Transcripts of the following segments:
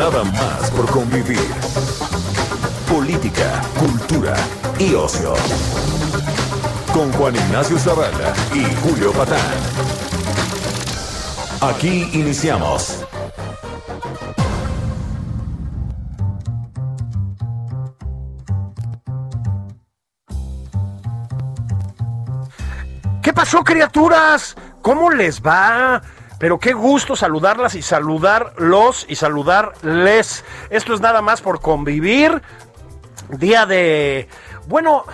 Nada más por convivir. Política, cultura y ocio. Con Juan Ignacio Zavala y Julio Patán. Aquí iniciamos. ¿Qué pasó, criaturas? ¿Cómo les va? Pero qué gusto saludarlas y saludarlos y saludarles. Esto es nada más por convivir. Día de... Bueno,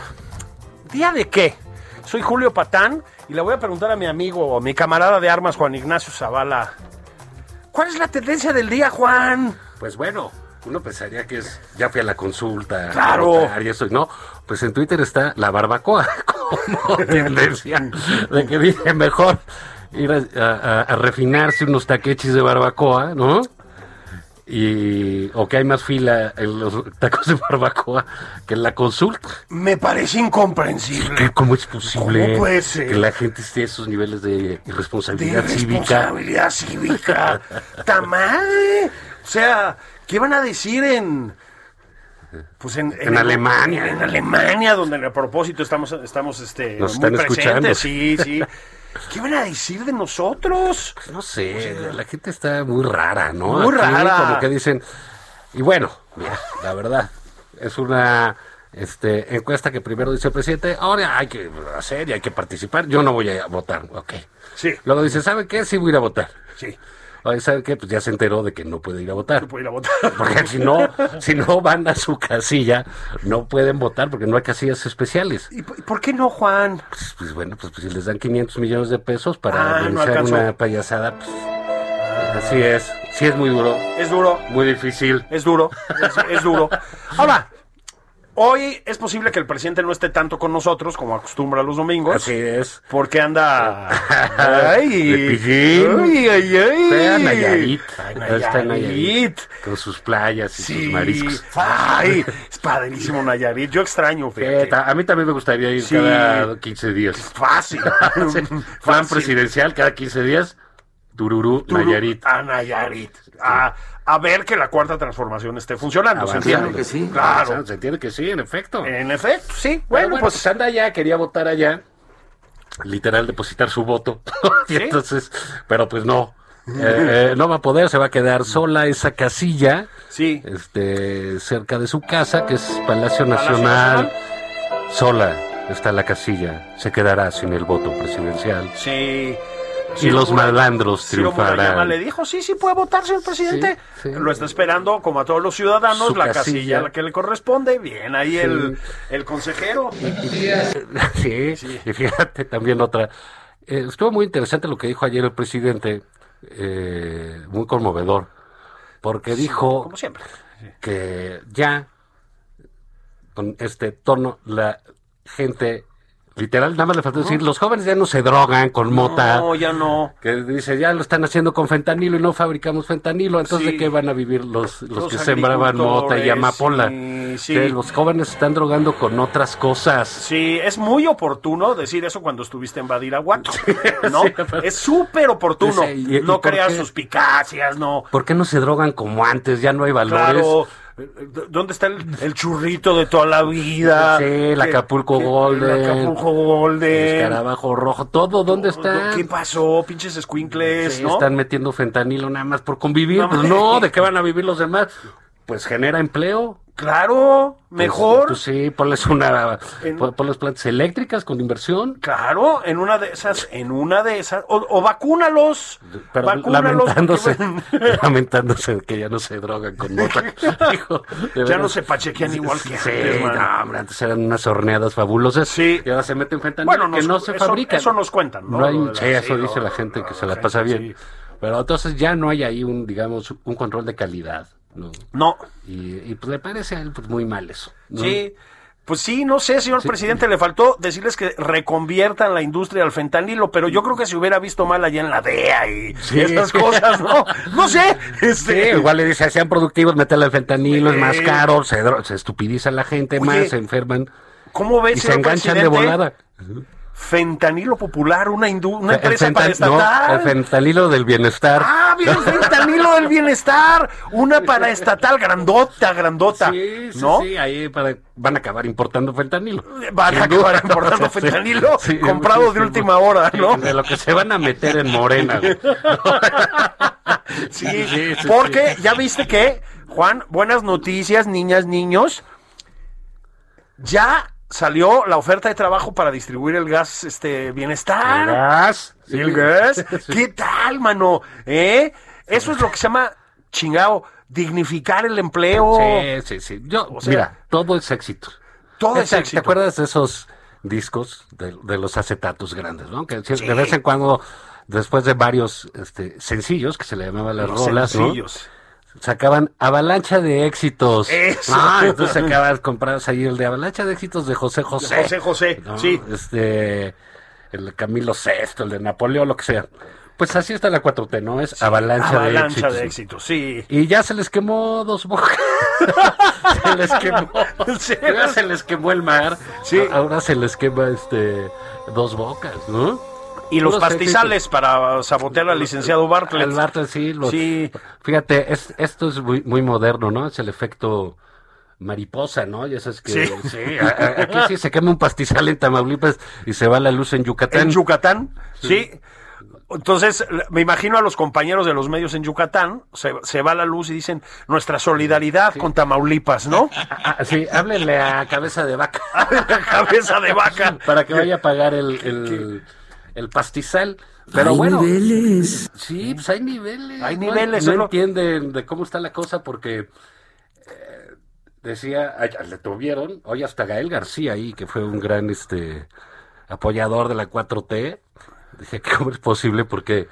¿día de qué? Soy Julio Patán y le voy a preguntar a mi amigo, mi camarada de armas, Juan Ignacio Zavala. ¿Cuál es la tendencia del día, Juan? Pues bueno, uno pensaría que es, ya fui a la consulta. Claro. Y eso, no, pues en Twitter está la barbacoa como tendencia de que dice mejor ir a, a- a refinarse unos taquechis de barbacoa, ¿no? Y, o que hay más fila en los tacos de barbacoa que en la consulta. Me parece incomprensible. ¿Qué- ¿Cómo es posible ¿Cómo puede ser? que la gente esté a esos niveles de de irresponsabilidad cívica? responsabilidad cívica. ¡Ta madre! O sea, ¿qué van a decir en... Pues en, En Alemania. En Alemania, donde a propósito estamos, estamos este, Nos muy están escuchando. presentes. Sí, sí. ¿Qué van a decir de nosotros? No sé, la gente está muy rara, ¿no? Muy Aquí rara. Como que dicen, y bueno, mira, la verdad, es una este, encuesta que primero dice el presidente, ahora hay que hacer y hay que participar, yo no voy a votar, ok. Sí. Luego dice, ¿sabe qué? Sí voy a ir a votar. Sí, Oye, ¿sabe qué? Pues ya se enteró de que no puede ir a votar. no puedo ir a votar. Porque si no, si no van a su casilla, no pueden votar porque no hay casillas especiales. ¿Y por qué no, Juan? Pues, pues bueno, pues, pues si les dan 500 millones de pesos Ah, para no denunciar alcanzó. una payasada, pues así es. Sí es muy duro, Es duro, muy difícil. es duro, es, es duro. Ahora, hoy es posible que el presidente no esté tanto con nosotros como acostumbra los domingos. Así es. Porque anda. ¡Ay! ¡Ay, ay, ay! Nayarit. Ay, Está Nayarit. Con sus playas y Sí. sus mariscos. ¡Ay! Es padrísimo Nayarit. Yo extraño, fíjate. A mí también me gustaría ir Sí. cada 15 días. Fácil. Sí. Plan Fácil. presidencial cada 15 días. Tururú, Turu- Nayarit. A Nayarit. A, a ver que la cuarta transformación esté funcionando. ¿se entiende? Sí, Claro. avanzando. Se entiende que sí, en efecto. En efecto, sí. Bueno, Bueno, pues, pues. anda allá, quería votar allá. Literal, depositar su voto. y ¿Sí? entonces, pero pues no. Eh, eh, no va a poder, se va a quedar sola esa casilla. Sí. Este, cerca de su casa, que es Palacio Palacio Nacional. Sola está la casilla. Se quedará sin el voto presidencial. Sí. Y los malandros triunfarán. le dijo, sí, sí puede votar, señor presidente. Sí, sí. Lo está esperando, como a todos los ciudadanos, la casilla. casilla. a la que le corresponde. Bien, ahí el, el consejero. Sí, y fíjate también otra. Eh, estuvo muy interesante lo que dijo ayer el presidente, eh, muy conmovedor, porque dijo Como siempre. que ya con este tono la gente literal nada más le faltó decir los jóvenes ya no se drogan con mota No, ya no. que dice ya lo están haciendo con fentanilo y no fabricamos fentanilo entonces Sí. de qué van a vivir los, los, Los que sembraban mota y amapola sí, sí. Que los jóvenes están drogando con otras cosas Sí, es muy oportuno decir eso cuando estuviste en Badiraguato, ¿no? pero- es súper oportuno. Sí, y- y no por creas suspicacias, no. ¿Por qué no se drogan como antes? Ya no hay valores. Claro. ¿Dónde está el, el churrito de toda la vida? Sí, el ¿Qué- Acapulco Golden. El Acapulco El Golden. escarabajo rojo, todo, ¿dónde está? ¿Qué pasó? Pinches escuincles, Sí, ¿no? Están metiendo fentanilo nada más por convivir. No pues no, ¿de qué van a vivir los demás? Pues genera empleo. Claro, mejor. Pues, sí, ponles una, En- pon- ponles plantas eléctricas con inversión. Claro, en una de esas, en una de esas, o, o vacúnalos, Pero vacúnalos, lamentándose, porque- lamentándose de que ya no se drogan con mota. Ya no se pachequean igual que Sí, antes, no, hombre, antes eran unas horneadas fabulosas. Sí. Y ahora se meten fentanilo Bueno, que no se eso- fabrican. eso nos cuentan, ¿no? hay- de la- sí, eso sí, dice no, la gente no, que la se la gente, pasa bien. sí. Pero entonces ya no hay ahí un, digamos, un control de calidad. ¿No? No, Y, y, pues le parece a él pues, muy mal eso. ¿no? sí. Pues sí, no sé, señor presidente, le faltó decirles que reconviertan la industria al fentanilo, pero yo creo que se hubiera visto mal allá en la DEA y Sí. esas cosas, ¿no? No sé. Sí, Este, igual le dice, sean productivos, meterle el fentanilo, es más Sí. caro, se, estupidiza la gente Oye, más, se enferman ¿Cómo ves, y se enganchan de volada. Fentanilo Popular, una, empresa paraestatal. no, el fentanilo del bienestar. Ah, bien, fentanilo del bienestar. Una paraestatal grandota, grandota. Sí, sí, ¿No? sí, ahí para- van a acabar importando fentanilo. Van a acabar importando fentanilo sí, comprado de última hora, ¿no? De lo que se van a meter en Morena. sí, porque ya viste que, Juan, buenas noticias, niñas, niños. Ya salió la oferta de trabajo para distribuir el gas este bienestar. gas. Sí, el gas. ¿Qué tal, mano? ¿Eh? Eso es lo que se llama chingado, dignificar el empleo. Sí, sí, sí. Yo, O sea, mira, todo es éxito. Todo es ¿Te- éxito. ¿Te acuerdas de esos discos de, de los acetatos grandes, no? Que Sí. de vez en cuando, después de varios este, sencillos, que se le llamaban las Los rolas, ¿no? Sacaban avalancha de éxitos. Eso. Ah, entonces sacabas, comprabas ahí el de avalancha de éxitos de José José. José José, ¿no? sí. Este, el de Camilo VI, el de Napoleón, lo que sea. Pues así está la 4T, ¿no? Es avalancha, de Avalancha éxitos. de éxito, sí. Y ya se les quemó dos bocas. se les quemó. Sí. Ya se les quemó el mar. Sí. Ahora se les quema este dos bocas, ¿no? Y los pastizales para sabotear al licenciado Bartlett. El Bartlett, sí. los- Sí. Fíjate, es, esto es muy, muy moderno, ¿no? Es el efecto mariposa, ¿no? Ya sabes que Sí. sí, a- a- aquí sí se quema un pastizal en Tamaulipas y se va la luz en Yucatán. En Yucatán, sí. Entonces, me imagino a los compañeros de los medios en Yucatán, se, se va la luz y dicen nuestra solidaridad con Tamaulipas, ¿no? Ah, sí, háblenle a cabeza de vaca. Cabeza de vaca. para que vaya a pagar el, el, el pastizal. Pero bueno, sí, pues hay niveles. Hay No- niveles, No, lo- entienden de cómo está la cosa porque eh, decía, ay, le tuvieron, hoy hasta Gael García ahí, que fue un gran este apoyador de la 4T. Dije, ¿cómo es posible? Porque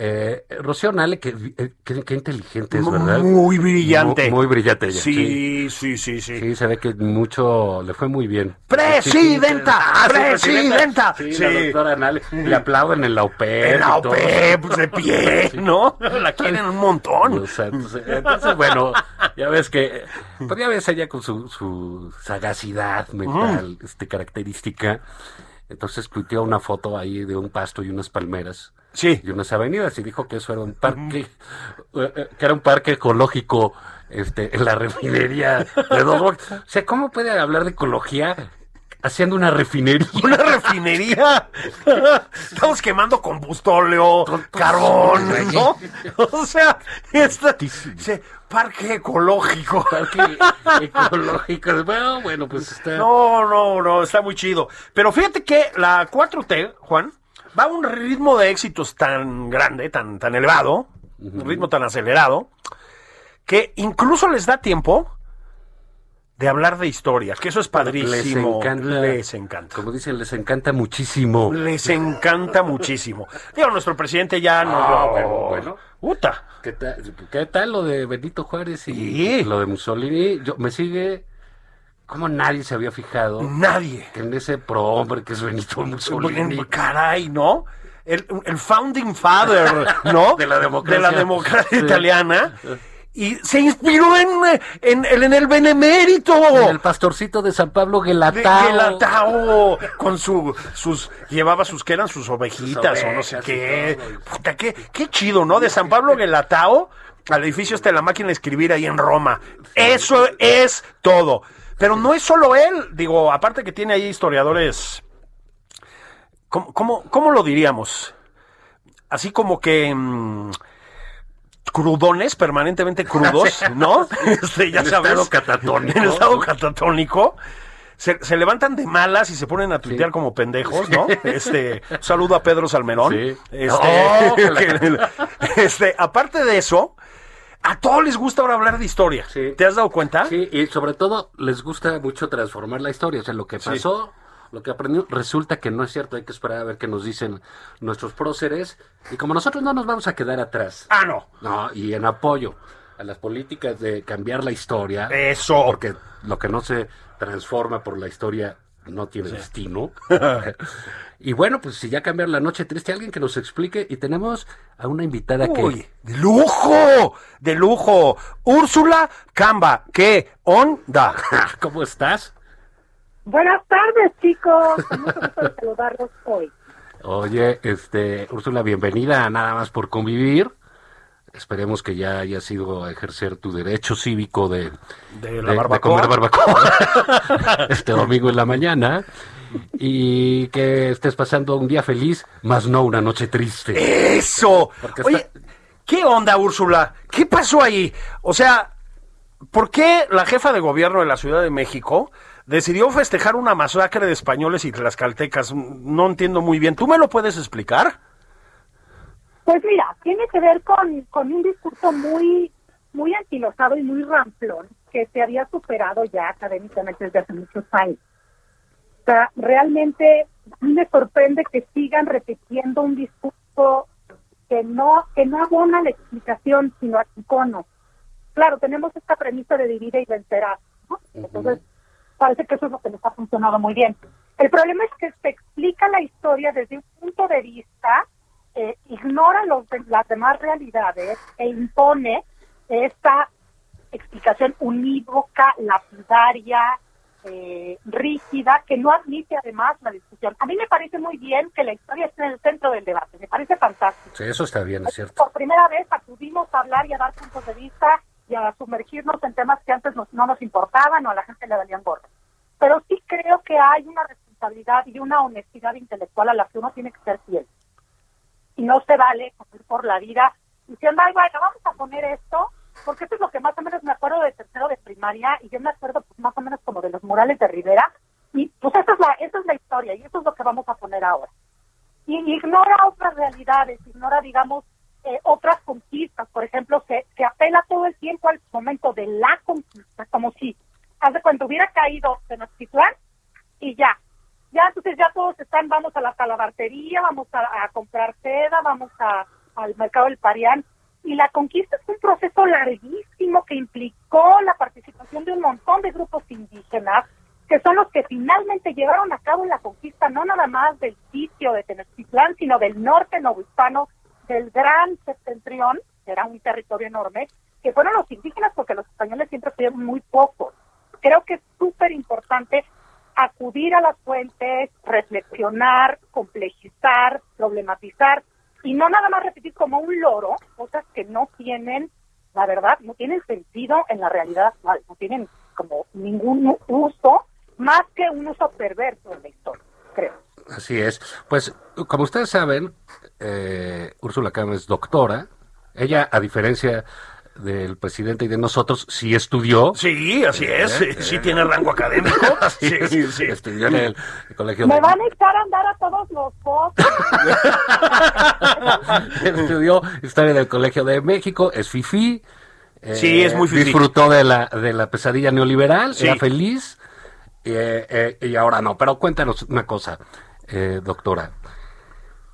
eh, Rocío Nale, que, eh, qué, qué inteligente es, ¿verdad? Muy brillante. Muy, muy brillante ella. Sí, sí, sí, sí. Sí, se ve que mucho le fue muy bien. ¡Presidenta! Ah, sí, ¡Presidenta! Sí, la doctora Nale. Le aplauden en la UPE. En la OPE, pues, de pie, ¿no? La quieren un montón. Entonces, entonces, bueno, ya ves que, pues ya ves ella con su, su sagacidad mental, este, característica. Entonces tuiteó una foto ahí de un pasto y unas palmeras Sí. y unas avenidas y dijo que eso era un parque, eh, eh, que era un parque ecológico este, en la refinería de dos Bocas. O sea, ¿cómo puede hablar de ecología haciendo una refinería? Una refinería. Estamos quemando combustóleo, carbón, ¿no? O sea, esta, dice, parque ecológico. Parque ecológico. Bueno, bueno, pues está. No, no, no, está muy chido. Pero fíjate que la 4T, Juan, va a un ritmo de éxitos tan grande, tan, tan elevado, un ritmo tan acelerado, que incluso les da tiempo de hablar de historia, que eso es padrísimo. Les encanta. Les encanta. Como dicen, les encanta muchísimo. Les encanta muchísimo. Digo, nuestro presidente ya no Ah, lo... bueno, bueno. Puta. ¿Qué tal, ¿Qué tal lo de Benito Juárez y Sí. lo de Mussolini? Yo, me sigue. ¿Cómo nadie se había fijado Nadie. que en ese prohombre que es Benito Mussolini? Caray, ¿no? El, el founding father, ¿no? De la democracia. De la democracia Sí. italiana. Y se inspiró en, en, en, en el benemérito. El pastorcito de San Pablo de Guelatao. Gelatao, con su, sus, llevaba sus, que eran sus ovejitas Sus o no sé qué. Puta, qué, qué chido, ¿no? De San Pablo Gelatao al edificio este de la máquina de escribir ahí en Roma. Eso es todo. Pero no es solo él, digo, aparte que tiene ahí historiadores, ¿cómo, cómo, cómo lo diríamos? Así como que, mm, crudones, permanentemente crudos, ¿no? Este, ya En sabes. estado catatónico. En estado catatónico. Se, se levantan de malas y se ponen a tuitear como pendejos, ¿no? Este, saludo a Pedro Salmerón. Sí. Este, Oh, que- este, aparte de eso, a todos les gusta ahora hablar de historia. Sí. ¿Te has dado cuenta? Sí, y sobre todo les gusta mucho transformar la historia. O sea, lo que Sí. pasó, lo que aprendió, resulta que no es cierto. Hay que esperar a ver qué nos dicen nuestros próceres. Y como nosotros no nos vamos a quedar atrás. Ah, no. No, y en apoyo a las políticas de cambiar la historia. Eso. Porque lo que no se transforma por la historia no tiene destino. y bueno, pues si ya cambiar la noche triste, alguien que nos explique. Y tenemos a una invitada que. Uy, de lujo, de lujo. Úrsula Camba, ¿qué onda? ¿Cómo estás? Buenas tardes, chicos. Mucho gusto de saludarlos hoy. Oye, este, Úrsula, bienvenida a Nada más por convivir. Esperemos que ya hayas ido a ejercer tu derecho cívico de, De la comer barbacoa este domingo en la mañana y que estés pasando un día feliz, más no una noche triste. Eso. Porque Oye, está- ¿qué onda, Úrsula? ¿Qué pasó ahí? O sea, ¿por qué la jefa de gobierno de la Ciudad de México decidió festejar una masacre de españoles y tlaxcaltecas? No entiendo muy bien. ¿Tú me lo puedes explicar? Pues mira, tiene que ver con, con un discurso muy, muy anquilosado y muy ramplón que se había superado ya académicamente desde hace muchos años. O sea, realmente me sorprende que sigan repitiendo un discurso que no, que no abona la explicación, sino icono. Claro, tenemos esta premisa de divide y vencerás, ¿no? Entonces, parece que eso es lo que les ha funcionado muy bien. El problema es que se explica la historia desde un punto de vista, eh, ignora los de- las demás realidades e impone esta explicación unívoca, lapidaria, eh, rígida, que no admite además la discusión. A mí me parece muy bien que la historia esté en el centro del debate, me parece fantástico. Sí, eso está bien, es cierto. Por primera vez acudimos a hablar y a dar puntos de vista y a sumergirnos en temas que antes nos- no nos importaban o a la gente le valían gorro. Pero sí creo que hay una responsabilidad y una honestidad intelectual a la que uno tiene que ser fiel. Y no se vale ir por la vida diciendo, ay, bueno, vamos a poner esto, porque esto es lo que más o menos me acuerdo de tercero de primaria y yo me acuerdo pues, más o menos como de los murales de Rivera. Y pues esa es la, esa es la historia y eso es lo que vamos a poner ahora y ignora otras realidades, ignora, digamos, eh, otras conquistas. Por ejemplo, se, se apela todo el tiempo al momento de la conquista, como si, hace cuando hubiera caído Tenochtitlán y ya. Ya, entonces ya todos están, vamos a la calabartería, vamos a, a comprar seda, vamos a, al mercado del Parián. Y la conquista es un proceso larguísimo que implicó la participación de un montón de grupos indígenas, que son los que finalmente llevaron a cabo la conquista, no nada más del sitio de Tenochtitlán, sino del norte novohispano, del gran septentrión, que era un territorio enorme, que fueron los indígenas porque los españoles siempre fueron muy pocos. Creo que es súper importante acudir a las fuentes, reflexionar, complejizar, problematizar y no nada más repetir como un loro cosas que no tienen, la verdad, no tienen sentido en la realidad actual, no tienen como ningún uso más que un uso perverso de la historia, creo. Así es. Pues, como ustedes saben, eh, Úrsula Cama es doctora. Ella, a diferencia del presidente y de nosotros, sí estudió. Sí, así es. Sí, sí tiene rango académico. Sí, sí, sí. Estudió en el colegio Me de... van a echar a andar a todos los votos. estudió historia del colegio de México, es fifí. eh, Sí, es muy fifí. Disfrutó de la, de la pesadilla neoliberal, Sí. era feliz. eh, eh, y ahora no. Pero cuéntanos una cosa, eh, doctora.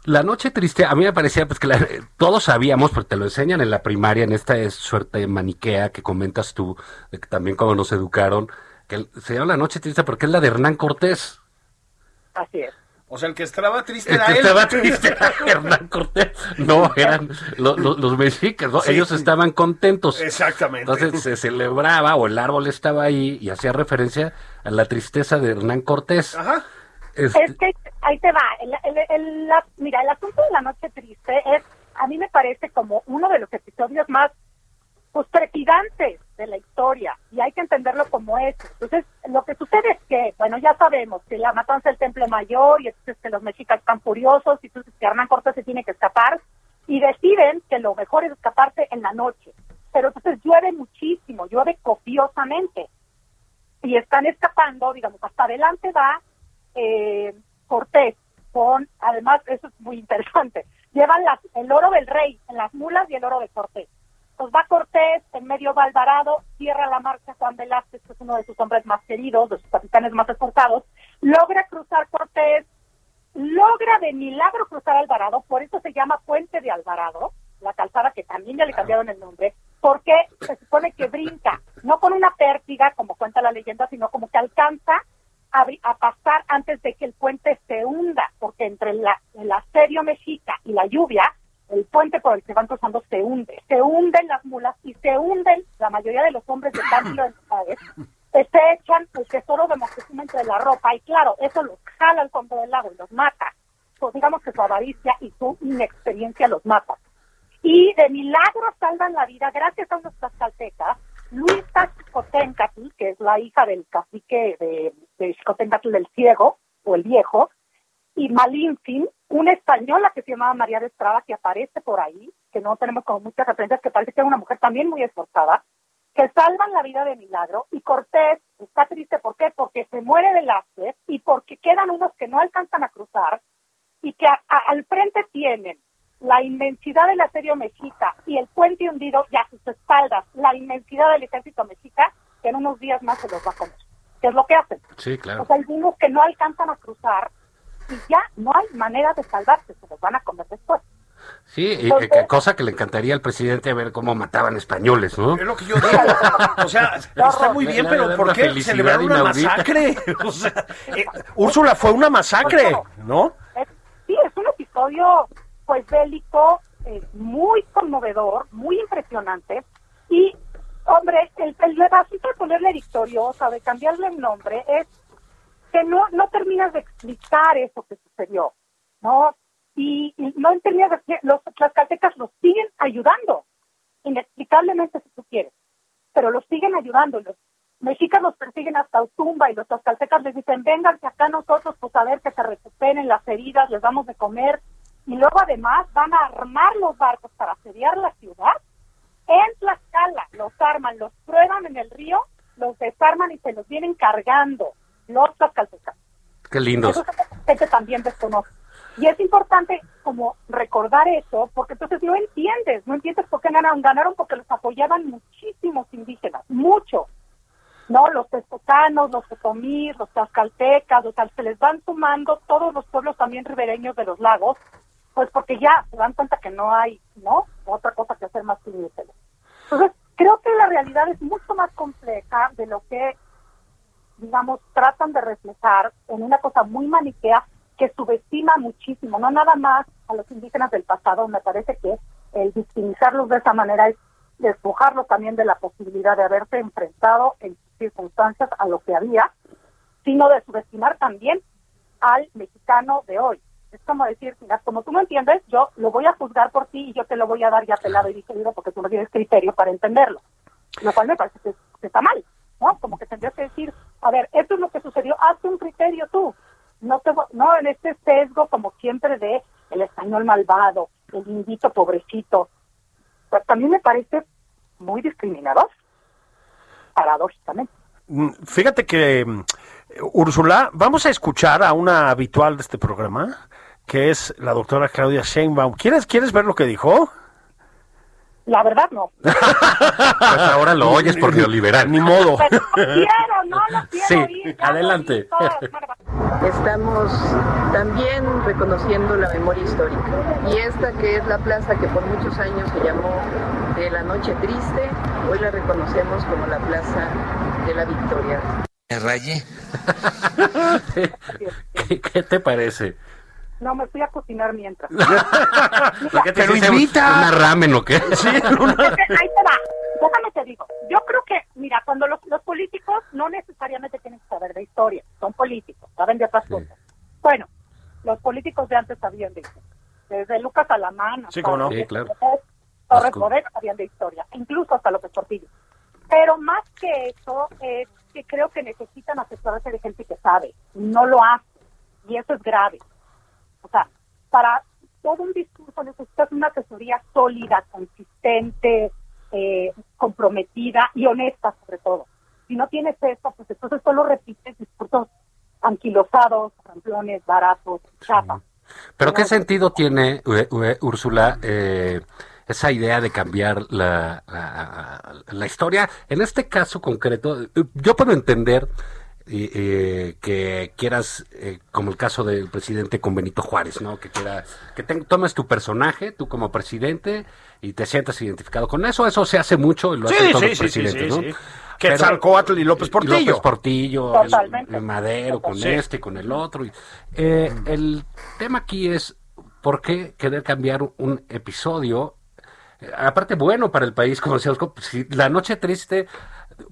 La noche triste, a mí me parecía pues que la- todos sabíamos, porque te lo enseñan en la primaria, en esta suerte maniquea que comentas tú, de que también como nos educaron, que se llama la noche triste porque es la de Hernán Cortés. Así es. O sea, el que estaba triste El era que él. estaba triste era Hernán Cortés. No, eran lo- lo- los mexicas, ¿no? Sí. Ellos estaban contentos. Exactamente. Entonces se celebraba o el árbol estaba ahí y hacía referencia a la tristeza de Hernán Cortés. Ajá. Este, Es que ahí te va. El, el- el- la- mira, el asunto de la noche triste es, a mí me parece como uno de los episodios más pues, trepidantes de la historia y hay que entenderlo como eso. Entonces, lo que sucede es que, bueno, ya sabemos que la matanza del Temple Mayor y entonces que los mexicas están furiosos y entonces que Hernán Cortés se tiene que escapar y deciden que lo mejor es escaparse en la noche. Pero entonces llueve muchísimo, llueve copiosamente. Y están escapando, digamos, hasta adelante va eh, Cortés, con, además, eso es muy interesante, llevan las, el oro del rey en las mulas y el oro de Cortés. Pues va Cortés, en medio va Alvarado, cierra la marcha Juan Velázquez, que es uno de sus hombres más queridos, de sus capitanes más esforzados, logra cruzar Cortés, logra de milagro cruzar Alvarado, por eso se llama Puente de Alvarado, la calzada que también ya le cambiaron el nombre, porque se supone que brinca, no con una pértiga, como cuenta la leyenda, sino como que alcanza a, a pasar antes de que el puente se hunda, porque entre la, el asedio mexica y la lluvia, el puente por el que van cruzando se hunde, se hunden las mulas y se hunden la mayoría de los hombres de Cándilo en se echan el tesoro de Moctezuma entre la ropa y claro, eso los jala al fondo del lago y los mata. Pues digamos que su avaricia y su inexperiencia los mata. Y de milagro salvan la vida gracias a unos tlaxcaltecas, Luisa Xicoténcatl, que es la hija del cacique de, de Xicoténcatl del ciego o el viejo, y Malinfin, una española que se llamaba María de Estrada, que aparece por ahí, que no tenemos como muchas referencias, que parece que es una mujer también muy esforzada, que salvan la vida de milagro, y Cortés está triste, ¿por qué? Porque se muere de Velázquez y porque quedan unos que no alcanzan a cruzar, y que al frente tienen la inmensidad del asedio mexica y el puente hundido y a sus espaldas la inmensidad del ejército mexica, que en unos días más se los va a comer. ¿Qué es lo que hacen? Sí, O claro. sea, hay unos que no alcanzan a cruzar y ya no hay manera de salvarse, se los van a comer después. Sí, y, Entonces- eh, cosa que le encantaría al presidente ver cómo mataban españoles, ¿no? Es lo que yo digo. O sea, está muy bien, pero ¿por qué celebrar una inaudita. masacre? O sea, eh, Úrsula fue una masacre, ¿no? Es- sí, es un episodio pues bélico, eh, muy conmovedor, muy impresionante y hombre, el, el de ponerle victoriosa, de cambiarle el nombre, es que no, no terminas de explicar eso que sucedió, ¿no? Y, no terminas de los tlaxcaltecas los siguen ayudando, inexplicablemente si tú quieres, pero los siguen ayudando. Los mexicas los persiguen hasta Utumba y los tlaxcaltecas les dicen, vénganse acá nosotros, pues a ver que se recuperen las heridas, les damos de comer. Y luego además van a armar los barcos para asediar la ciudad en Tlaxcala, los arman, los prueban en el río, los desarman y se los vienen cargando los tlaxcaltecas. Qué lindos. Eso es que también desconoce. Y es importante como recordar eso, porque entonces no entiendes, no entiendes por qué ganaron. Ganaron porque los apoyaban muchísimos indígenas, muchos. ¿No? Los texcocanos, los otomís, los tlaxcaltecas, o sea, se les van sumando todos los pueblos también ribereños de los lagos, pues porque ya se dan cuenta que no hay, ¿no? Otra cosa que hacer más que. Entonces, creo que la realidad es mucho más compleja de lo que digamos, tratan de reflejar en una cosa muy maniquea que subestima muchísimo, no nada más a los indígenas del pasado, me parece que el victimizarlos de esa manera es despojarlos también de la posibilidad de haberse enfrentado en circunstancias a lo que había, sino de subestimar también al mexicano de hoy. Es como decir, mira, como tú me entiendes, yo lo voy a juzgar por ti y yo te lo voy a dar ya pelado y digerido porque tú no tienes criterio para entenderlo. Lo cual me parece que, está mal, ¿no? Como que tendrías que decir, a ver, esto es lo que sucedió, hazte un criterio tú. No, te, no en este sesgo como siempre de el español malvado, el indito pobrecito. Pues también me parece muy discriminador, paradójicamente. Mm, Fíjate que, mm, Úrsula, vamos a escuchar a una habitual de este programa, que es la doctora Claudia Sheinbaum. ¿Quieres, ¿Quieres ver lo que dijo? La verdad no. Pues ahora lo oyes por neoliberal. Ni modo. Pero quiero, no lo quiero Sí, lo adelante. Estamos también reconociendo la memoria histórica. Y esta que es la plaza que por muchos años se llamó de la Noche Triste, hoy la reconocemos como la Plaza de la Victoria. Me rayé. ¿Qué, qué te parece? No, me fui a cocinar mientras. ¿Por qué te Pero hiciste invita. ¿Una ramen o qué? Sí, una- ahí te va. Déjame te digo. Yo creo que, mira, cuando los, los políticos no necesariamente tienen que saber de historia, son políticos, saben de otras cosas. Bueno, los políticos de antes sabían de historia. Desde Lucas Alamán Sí, cómo no. Sí, claro. Torres. Bodet sabían de historia, incluso hasta López Portillo. Pero más que eso, es que creo que necesitan asesorarse de gente que sabe, no lo hace, y eso es grave. O sea, para todo un discurso necesitas una asesoría sólida, consistente, eh, comprometida y honesta sobre todo. Si no tienes esto, pues entonces solo repites discursos anquilosados, ramplones, baratos, chapas. Pero ¿qué sentido tiene, Ue- Ue- Úrsula, eh, esa idea de cambiar la, la, la historia? En este caso concreto, eh, yo puedo entender eh, eh, que quieras, eh, como el caso del presidente con Benito Juárez, ¿no? Que quiera, que te- tomes tu personaje, tú como presidente, y te sientas identificado con eso. Eso se hace mucho y lo Sí, hacen todos sí, los sí, sí, presidentes, sí, ¿no? y López Portillo. López Portillo, el- Madero con Sí. este y con el otro. y- eh, el tema aquí es por qué querer cambiar un episodio, eh, aparte bueno para el país, como decíamos, como si la noche triste,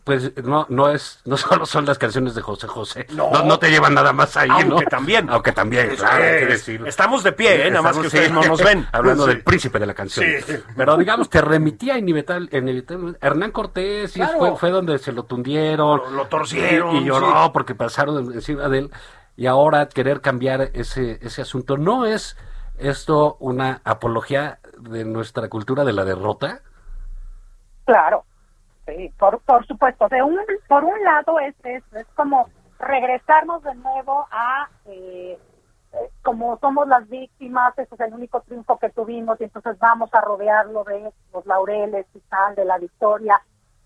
pues no, no es, no solo son las canciones de José José, no, No. no, te llevan nada más ahí, ¿no? Aunque también. Aunque también, Es claro, hay que decirlo. Estamos de pie, ¿eh? nada más que ustedes sí, no nos ven. Hablando Sí. del príncipe de la canción. Sí. Pero digamos, te remitía inevitable, inevitable- Hernán Cortés, y fue, fue donde se lo tundieron. Lo- lo torcieron, Y, y lloró sí. porque pasaron encima de él. Y ahora querer cambiar ese, ese asunto. ¿No es esto una apología de nuestra cultura de la derrota? Claro, sí, por, por supuesto. De un, por un lado es, es, es como regresarnos de nuevo a eh, eh, como somos las víctimas, ese es el único triunfo que tuvimos y entonces vamos a rodearlo de los laureles y tal, de la victoria.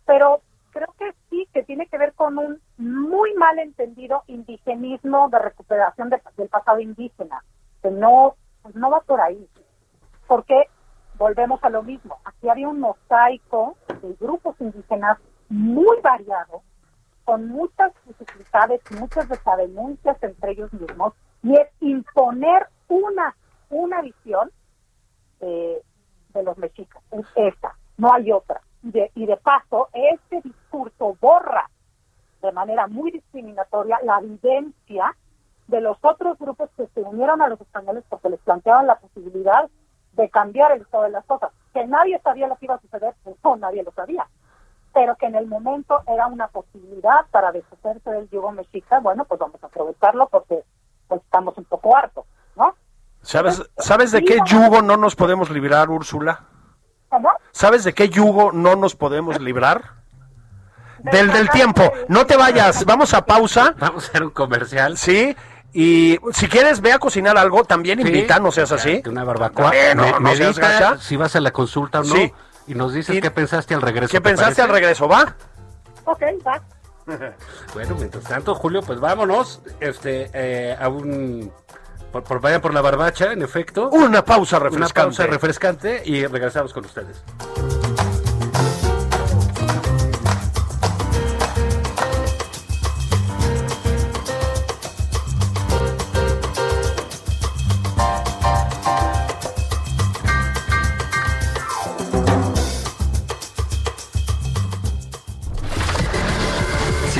Pero creo que sí, que tiene que ver con un muy mal entendido indigenismo de recuperación de- del pasado indígena, que no, pues no va por ahí porque volvemos a lo mismo. Aquí había un mosaico de grupos indígenas muy variado, con muchas dificultades muchas desavenencias entre ellos mismos, y es imponer una, una visión eh, de los mexicas. Es esta, no hay otra. Y de, y de paso, este discurso borra de manera muy discriminatoria la vivencia de los otros grupos que se unieron a los españoles porque les planteaban la posibilidad de cambiar el estado de las cosas. Que nadie sabía lo que iba a suceder, pues no, nadie lo sabía. Pero que en el momento era una posibilidad para deshacerse del yugo mexica, bueno, pues vamos a aprovecharlo porque pues, estamos un poco hartos, ¿no? ¿Sabes, ¿Sabes de qué yugo no nos podemos librar, Úrsula? ¿Cómo? ¿Sabes de qué yugo no nos podemos librar? Del del tiempo. No te vayas, vamos a pausa, Vamos a hacer un comercial. ¿sí? Y si quieres, ve a cocinar algo, también Sí. invita, no seas así. Una barbacoa. No, no medita seas gacha. si vas a la consulta o no. Sí. Y nos dices Y- qué pensaste al regreso. ¿Qué ¿te pensaste al regreso, va? Ok, va. Bueno, mientras tanto, Julio, pues vámonos este, eh, a un... Por, por- vayan por la barbacha, en efecto. Una pausa Una refrescante. pausa refrescante y regresamos con ustedes.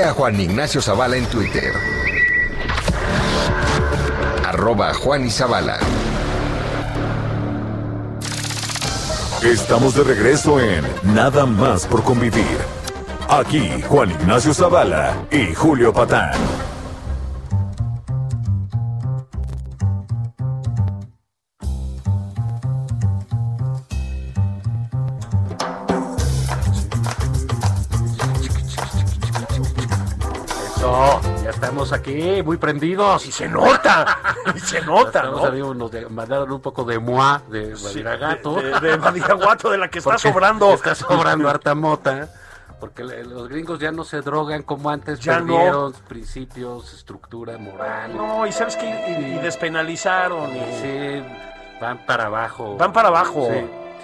A Juan Ignacio Zavala en Twitter. Arroba Juan. Estamos de regreso en Nada más por convivir. Aquí Juan Ignacio Zavala y Julio Patán. Aquí, muy prendidos. Y se nota, y se nota, ¿no? amigos, nos de- mandaron un poco de moi, de Badiraguato. De, de Badiraguato, de la que está sobrando. Está sobrando harta mota. Porque le- los gringos ya no se drogan como antes, Ya no. perdieron principios, estructura moral. No, y sabes que y, y despenalizaron. y- Sí, van para abajo. Van para abajo.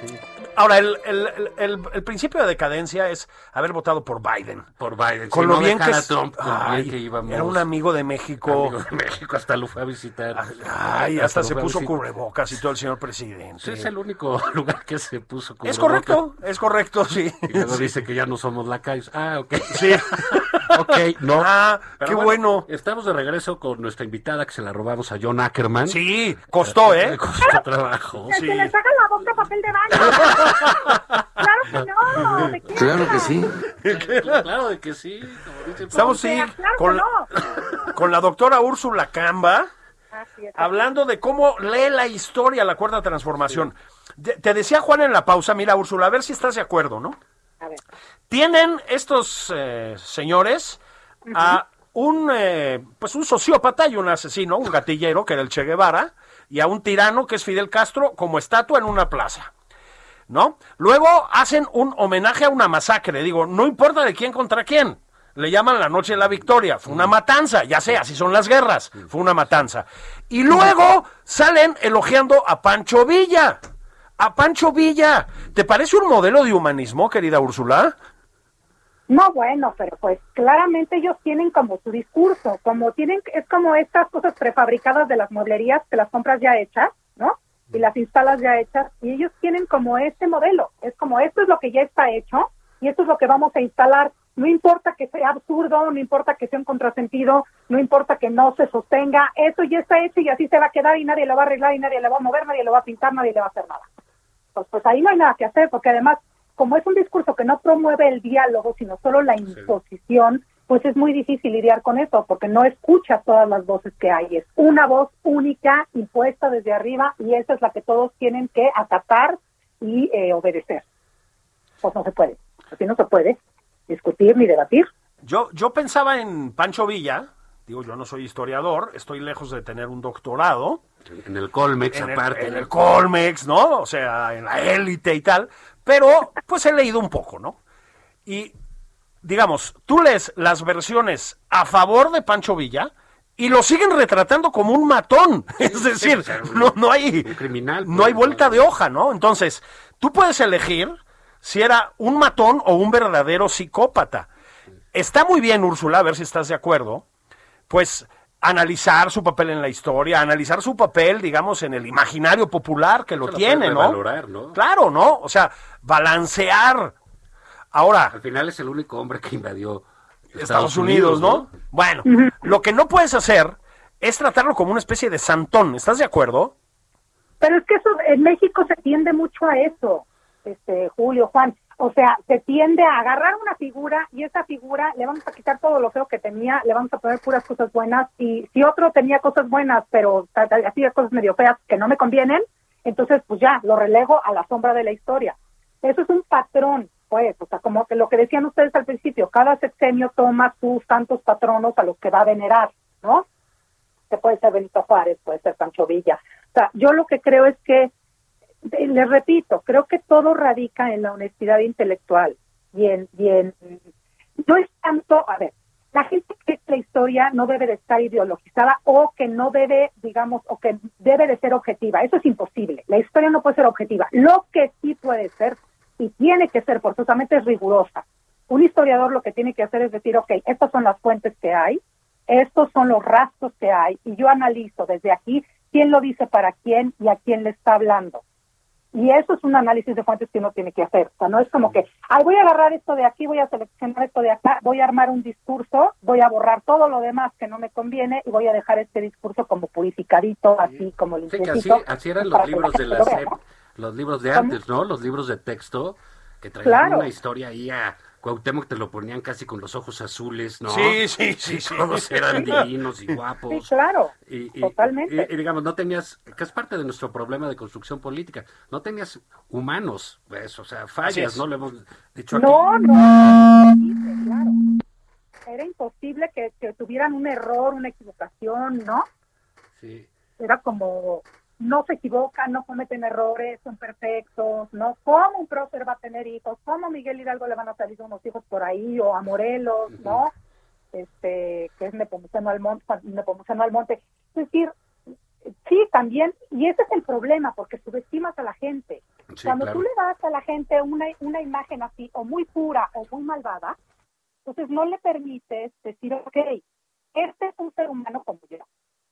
Sí, sí. Ahora, el, el- el- el- principio de decadencia es haber votado por Biden. Por Biden. Con Si lo no bien que, es- Trump, con Ay, bien que íbamos. era un amigo de México. Amigo de México, hasta lo fue a visitar. Ay, hasta lo se a puso cubrebocas y todo el señor presidente. Sí, es el único lugar que se puso Es cubrebocas. correcto, es correcto, sí. Y luego Sí. dice que ya no somos lacayos. Ah, ok. Sí. ok, no. Ah, Pero qué bueno. Estamos de regreso con nuestra invitada que se la robamos a John Ackerman. Sí, costó, ¿eh? Costó trabajo. Que Sí. se les haga la boca papel de baño. claro que no. ¿de qué Claro que sí. claro de que sí. como dice el Estamos, sí, claro con, que la, con la doctora Úrsula Camba, Así es. hablando de cómo lee la historia la cuarta transformación. Te decía Juan en la pausa, mira Úrsula, a ver si estás de acuerdo, ¿no? A ver. Tienen estos eh, señores a un eh, pues un sociópata y un asesino, un gatillero que era el Che Guevara, y a un tirano que es Fidel Castro como estatua en una plaza. ¿No? Luego hacen un homenaje a una masacre, digo, no importa de quién contra quién. Le llaman la noche de la victoria, fue una matanza, ya sé, así son las guerras, fue una matanza. Y luego salen elogiando a Pancho Villa. A Pancho Villa. ¿Te parece un modelo de humanismo, querida Úrsula? No, bueno, pero pues claramente ellos tienen como su discurso, como tienen, es como estas cosas prefabricadas de las mueblerías que las compras ya hechas, ¿no? Y las instalas ya hechas, y ellos tienen como este modelo, es como esto es lo que ya está hecho y esto es lo que vamos a instalar. No importa que sea absurdo, no importa que sea un contrasentido, no importa que no se sostenga, eso ya está hecho y así se va a quedar y nadie lo va a arreglar y nadie le va a mover, nadie lo va a pintar, nadie le va a hacer nada. Pues, pues ahí no hay nada que hacer, porque además, como es un discurso que no promueve el diálogo, sino solo la imposición, pues es muy difícil lidiar con eso, porque no escuchas todas las voces que hay. Es una voz única, impuesta desde arriba, y esa es la que todos tienen que acatar y eh, obedecer. Pues no se puede. Así no se puede discutir ni debatir. Yo, yo pensaba en Pancho Villa, digo, yo no soy historiador, estoy lejos de tener un doctorado, En el Colmex, en el, aparte. en el Colmex, ¿no? O sea, en la élite y tal, pero pues he leído un poco, ¿no? Y digamos, tú lees las versiones a favor de Pancho Villa y lo siguen retratando como un matón, es decir, no, no hay criminal, no hay pues, vuelta de hoja, ¿no? Entonces, tú puedes elegir si era un matón o un verdadero psicópata. Está muy bien, Úrsula, a ver si estás de acuerdo, pues analizar su papel en la historia, analizar su papel, digamos, en el imaginario popular que lo tiene, ¿no? ¿no? Claro, ¿no? O sea, balancear. Ahora, Al final es el único hombre que invadió Estados, Unidos, ¿no? Bueno, lo que no puedes hacer es tratarlo como una especie de santón, ¿estás de acuerdo? Pero es que eso en México se tiende mucho a eso, este Julio, Juan. O sea, se tiende a agarrar una figura y esa figura le vamos a quitar todo lo feo que tenía, le vamos a poner puras cosas buenas y si otro tenía cosas buenas, pero hacía cosas medio feas que no me convienen, entonces pues ya, lo relego a la sombra de la historia. Eso es un patrón, pues, o sea, como que lo que decían ustedes al principio, cada sexenio toma sus tantos patronos a los que va a venerar, ¿no? que puede ser Benito Juárez, puede ser Pancho Villa. O sea, yo lo que creo es que, les repito, creo que todo radica en la honestidad intelectual y en, no es tanto, a ver, la gente cree que la historia no debe de estar ideologizada o que no debe, digamos, o que debe de ser objetiva. Eso es imposible. La historia no puede ser objetiva. Lo que sí puede ser y tiene que ser forzosamente es rigurosa. Un historiador lo que tiene que hacer es decir, ok, estas son las fuentes que hay, estos son los rastros que hay y yo analizo desde aquí quién lo dice para quién y a quién le está hablando. Y eso es un análisis de fuentes que uno tiene que hacer. O sea, no es como que, ay, voy a agarrar esto de aquí, voy a seleccionar esto de acá, voy a armar un discurso, voy a borrar todo lo demás que no me conviene y voy a dejar este discurso como purificadito, así como Sí, que así, así eran los libros de la los libros de antes, ¿no? Los libros de texto que traían Claro. una historia ahí a Cuauhtémoc te lo ponían casi con los ojos azules, ¿no? Sí, sí, sí, sí. Todos eran divinos y guapos. Sí, claro, Y, y- totalmente. y- y digamos, no tenías, que es parte de nuestro problema de construcción política, no tenías humanos, pues, o sea, fallas. ¿no? Lo hemos dicho aquí. No, no, sí, claro. Era imposible que, que tuvieran un error, una equivocación, ¿no? Sí. Era como, no se equivocan, no cometen errores, son perfectos, ¿no? ¿Cómo un prócer va a tener hijos? ¿Cómo a Miguel Hidalgo le van a salir unos hijos por ahí? O a Morelos, ¿no? Este, que es Nepomuceno Almonte, Nepomuceno Almonte. Es decir, sí, también, y ese es el problema, porque subestimas a la gente. Sí, Cuando claro. tú le das a la gente una, una imagen así, o muy pura o muy malvada, entonces no le permites decir, ok, este es un ser humano como yo,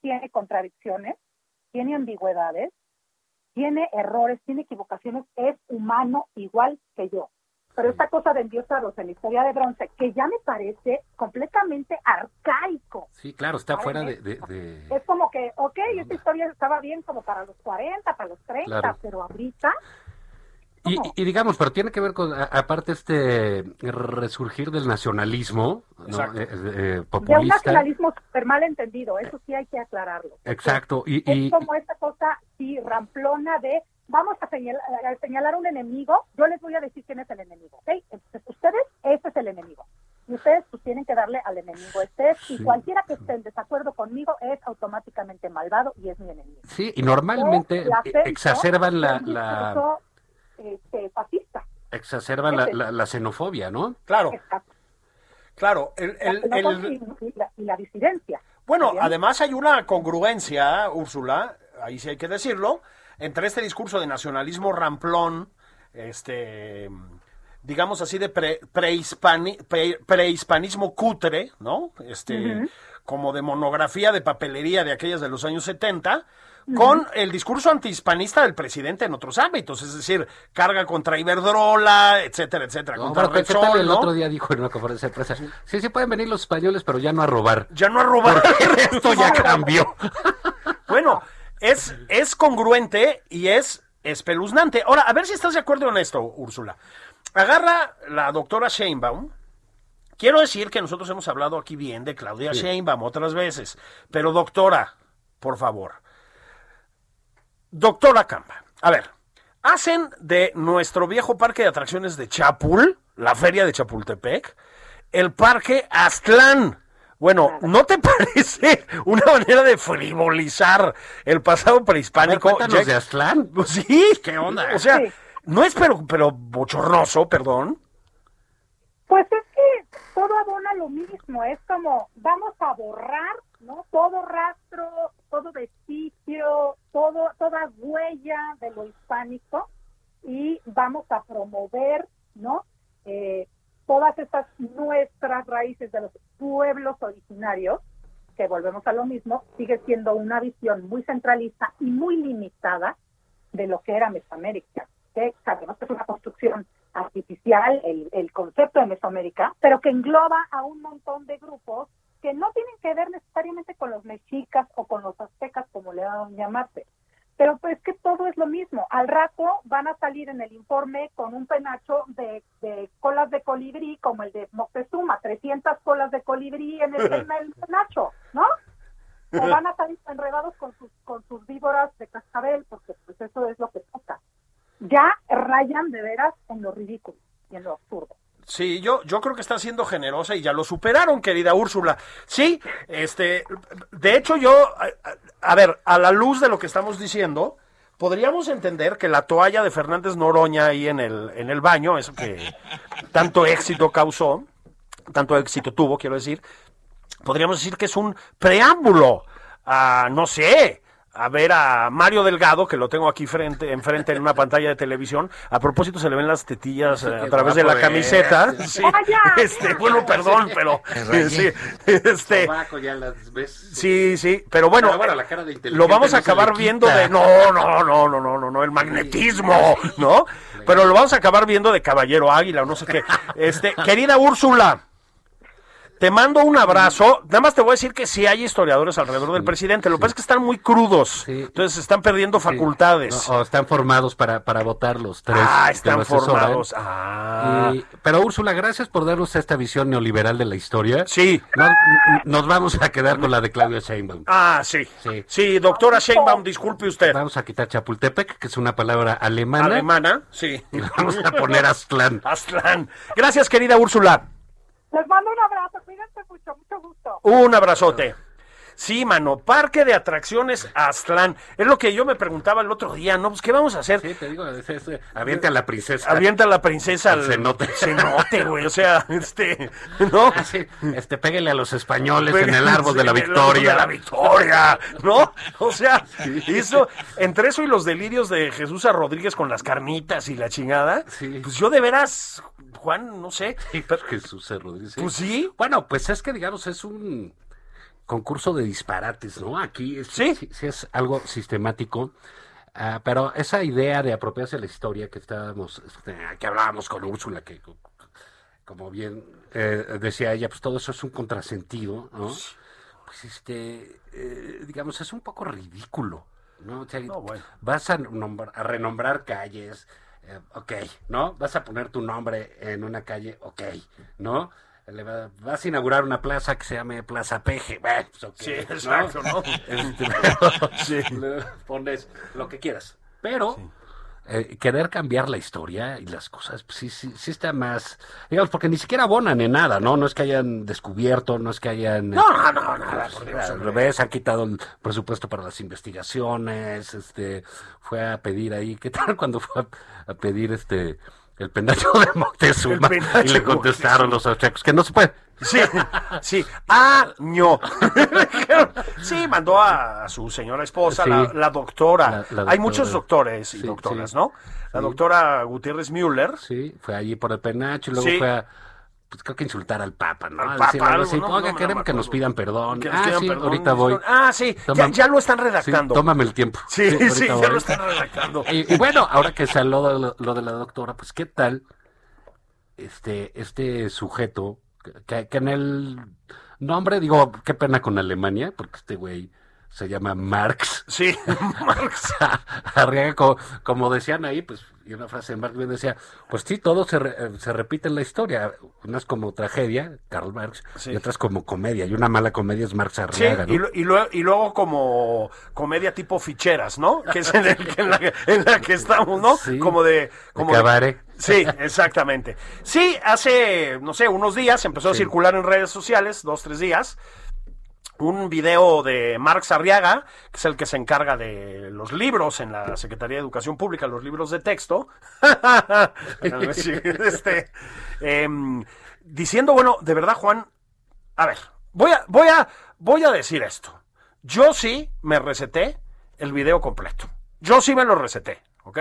tiene contradicciones, tiene ambigüedades, tiene errores, tiene equivocaciones, es humano igual que yo. Pero esta cosa de endiosados en la historia de bronce, que ya me parece completamente arcaico. Sí, claro, está fuera de... de- de- Es como que, ok, esta historia estaba bien como para los 40, para los 30, Claro. pero ahorita Y, y digamos, pero tiene que ver con, a- aparte, este resurgir del nacionalismo ¿no? Exacto. Eh, eh, de un populista. nacionalismo súper mal entendido, eso sí hay que aclararlo. Exacto. Y, Es como esta cosa, sí, ramplona de vamos a, señal- a señalar un enemigo, yo les voy a decir quién es el enemigo, ¿ok? Entonces, ustedes, ese es el enemigo. Y ustedes pues tienen que darle al enemigo este es, y cualquiera que esté en desacuerdo conmigo es automáticamente malvado y es mi enemigo. sí, y normalmente acento exacerban la, este, fascista. exacerban la, la- la xenofobia, ¿no? Claro, Exacto. claro. El, el- La el- xenofobia y, la, y la disidencia. Bueno, además hay una congruencia, Úrsula, ahí sí hay que decirlo, entre este discurso de nacionalismo ramplón, este, digamos así, de pre- prehispani- pre- prehispanismo cutre, ¿no? Este, como de monografía de papelería de aquellas de los años 70, con el discurso antihispanista del presidente en otros ámbitos, es decir, carga contra Iberdrola, etcétera, etcétera, No, contra bueno, ¿qué, qué Repsol, tal el ¿no? otro día dijo en una conferencia de prensa? Sí, sí pueden venir los españoles, pero ya no a robar. Ya no a robar. Esto ya cambió. Bueno, es, es congruente y es espeluznante. Ahora, a ver si estás de acuerdo en esto, Úrsula. Agarra la doctora Sheinbaum. Quiero decir que nosotros hemos hablado aquí bien de Claudia Sheinbaum otras veces, pero doctora, por favor. Doctora Campa, a ver, hacen de nuestro viejo parque de atracciones de Chapul, la feria de Chapultepec, el parque Aztlán. Bueno, ¿no te parece una manera de frivolizar el pasado prehispánico? Ver, cuéntanos Ya- de Aztlán. Pues sí. ¿Qué onda? O sea, Sí. no es pero, pero bochornoso, perdón. Pues es que todo abona lo mismo, es como vamos a borrar, ¿no? Todo rastro, todo vestigio, todo, toda huella de lo hispánico y vamos a promover, ¿no? Eh, todas estas nuestras raíces de los pueblos originarios, que volvemos a lo mismo, sigue siendo una visión muy centralista y muy limitada de lo que era Mesoamérica, que sabemos que es una construcción artificial, el, el concepto de Mesoamérica, pero que engloba a un montón de grupos que no tienen que ver necesariamente con los mexicas aztecas, como le van a llamarse. Pero pues que todo es lo mismo. Al rato van a salir en el informe con un penacho de, de colas de colibrí, como el de Moctezuma, 300 colas de colibrí en el, en el penacho, ¿no? O van a salir enredados con sus, con sus víboras de cascabel, porque pues eso es lo que toca. Ya rayan de veras en lo ridículo y en lo absurdo. Sí, yo, yo creo que está siendo generosa y ya lo superaron, querida Úrsula. Sí, este, de hecho yo, a, ver, a la luz de lo que estamos diciendo, podríamos entender que la toalla de Fernández Noroña ahí en el, en el baño, eso que tanto éxito causó, tanto éxito tuvo, quiero decir, podríamos decir que es un preámbulo a, no sé, a ver a Mario Delgado, que lo tengo aquí frente, enfrente en una pantalla de televisión. A propósito, se le ven las tetillas eh, a través de la camiseta. Sí, ¡Vaya! este, bueno, perdón, pero sí, este, sí, sí, pero bueno, Pero bueno, eh, la cara de inteligente lo vamos a no acabar le viendo de no, no, no, no, no, no, no, el magnetismo, ¿no? Pero lo vamos a acabar viendo de caballero águila o no sé qué. Este, querida Úrsula, te mando un abrazo. Nada más te voy a decir que sí hay historiadores alrededor del presidente. Lo que pasa es que están muy crudos. Sí. Entonces están perdiendo facultades. No, o están formados para, para votar los tres. ah, están formados. Ah. Y- pero Úrsula, gracias por darnos esta visión neoliberal de la historia. Sí. Nos, nos vamos a quedar con la de Claudia Sheinbaum. Ah, sí. Sí. Sí, doctora Sheinbaum, disculpe usted. Vamos a quitar Chapultepec, que es una palabra alemana. Alemana, sí. Y vamos a poner Aztlán. Aztlán. Gracias, querida Úrsula. Les mando un abrazo, cuídense mucho, mucho gusto. Un abrazote. Sí, mano, parque de atracciones Aztlán. Es lo que yo me preguntaba el otro día, ¿no? Pues, ¿qué vamos a hacer? Sí, te digo, es, es, avienta a la princesa. Avienta a la princesa Al cenote. cenote, güey. O sea, este, ¿no? Ah, sí, este, pégale a los españoles en el árbol de la en el árbol victoria. de la victoria, ¿no? O sea, eso, entre eso y los delirios de Jesús A. Rodríguez con las carnitas y la chingada, Sí. pues yo de veras, Juan, no sé. Sí, pero Jesús. Rodríguez. Pues sí. Bueno, pues es que digamos es un concurso de disparates, ¿no? Aquí es, Sí. sí, sí es algo sistemático. ah, pero esa idea de apropiarse de la historia que estábamos, este, que hablábamos con Úrsula, que co- como bien eh, decía ella, pues todo eso es un contrasentido, ¿no? Pues este, eh, digamos, es un poco ridículo, ¿no? O sea, No, bueno. vas a renombrar calles, eh, ok, ¿no? Vas a poner tu nombre en una calle, ok, ¿no? Le va- vas a inaugurar una plaza que se llame Plaza Peje, bueno, pues ok, Sí, exacto, ¿no? Este, pero Sí. le pones lo que quieras, pero eh, querer cambiar la historia y las cosas, pues sí, sí, sí está más, digamos, porque ni siquiera abonan en nada, ¿no? No es que hayan descubierto, no es que hayan... No, no, no, nada, por Dios, Al revés, han quitado el presupuesto para las investigaciones, este, fue a pedir ahí, ¿qué tal cuando fue a, a pedir este el penacho de Moctezuma? Penacho Y le contestaron los austriacos que no se puede. Sí, sí, año. sí, mandó a, su señora esposa, Sí. la, la doctora. La- la Hay muchos doctores y Sí, doctoras, sí. ¿no? La doctora Gutiérrez Müller. Sí, fue allí por el penacho y luego Sí. fue a, pues creo que insultar al Papa, ¿no? Al Papa, algo algo, así, no, Oiga, no queremos que nos pidan perdón. Que nos ah, sí, perdón. ahorita voy. Ah, sí, ya, Toma- ya lo están Sí, redactando. tómame el tiempo. Sí, sí, ya voy. lo están redactando. Y, y bueno, ahora que se habló de lo, lo de la doctora, pues qué tal este, este sujeto que, que en el nombre, digo, qué pena con Alemania, porque este güey se llama Marx. Sí, Marx. Arriaga, como, como decían ahí, pues, y una frase de Marx bien decía, pues sí, todo se, re- eh, se repite en la historia. Unas como tragedia, Karl Marx, Sí. y otras como comedia. Y una mala comedia es Marx Sí, Arriaga, ¿no? y, lo- y luego, y luego como comedia tipo ficheras, ¿no? Que es en, el que- en la, que- en la que estamos, ¿no? Sí. Como de... Como de-. Sí, exactamente. Sí, hace, no sé, unos días empezó a Sí. circular en redes sociales, dos, tres días, un video de Marx Arriaga, que es el que se encarga de los libros en la Secretaría de Educación Pública, los libros de texto, este, em, diciendo, bueno, de verdad, Juan, a ver, voy a, voy a, voy a decir esto. Yo sí me receté el video completo. Yo sí me lo receté, ¿ok?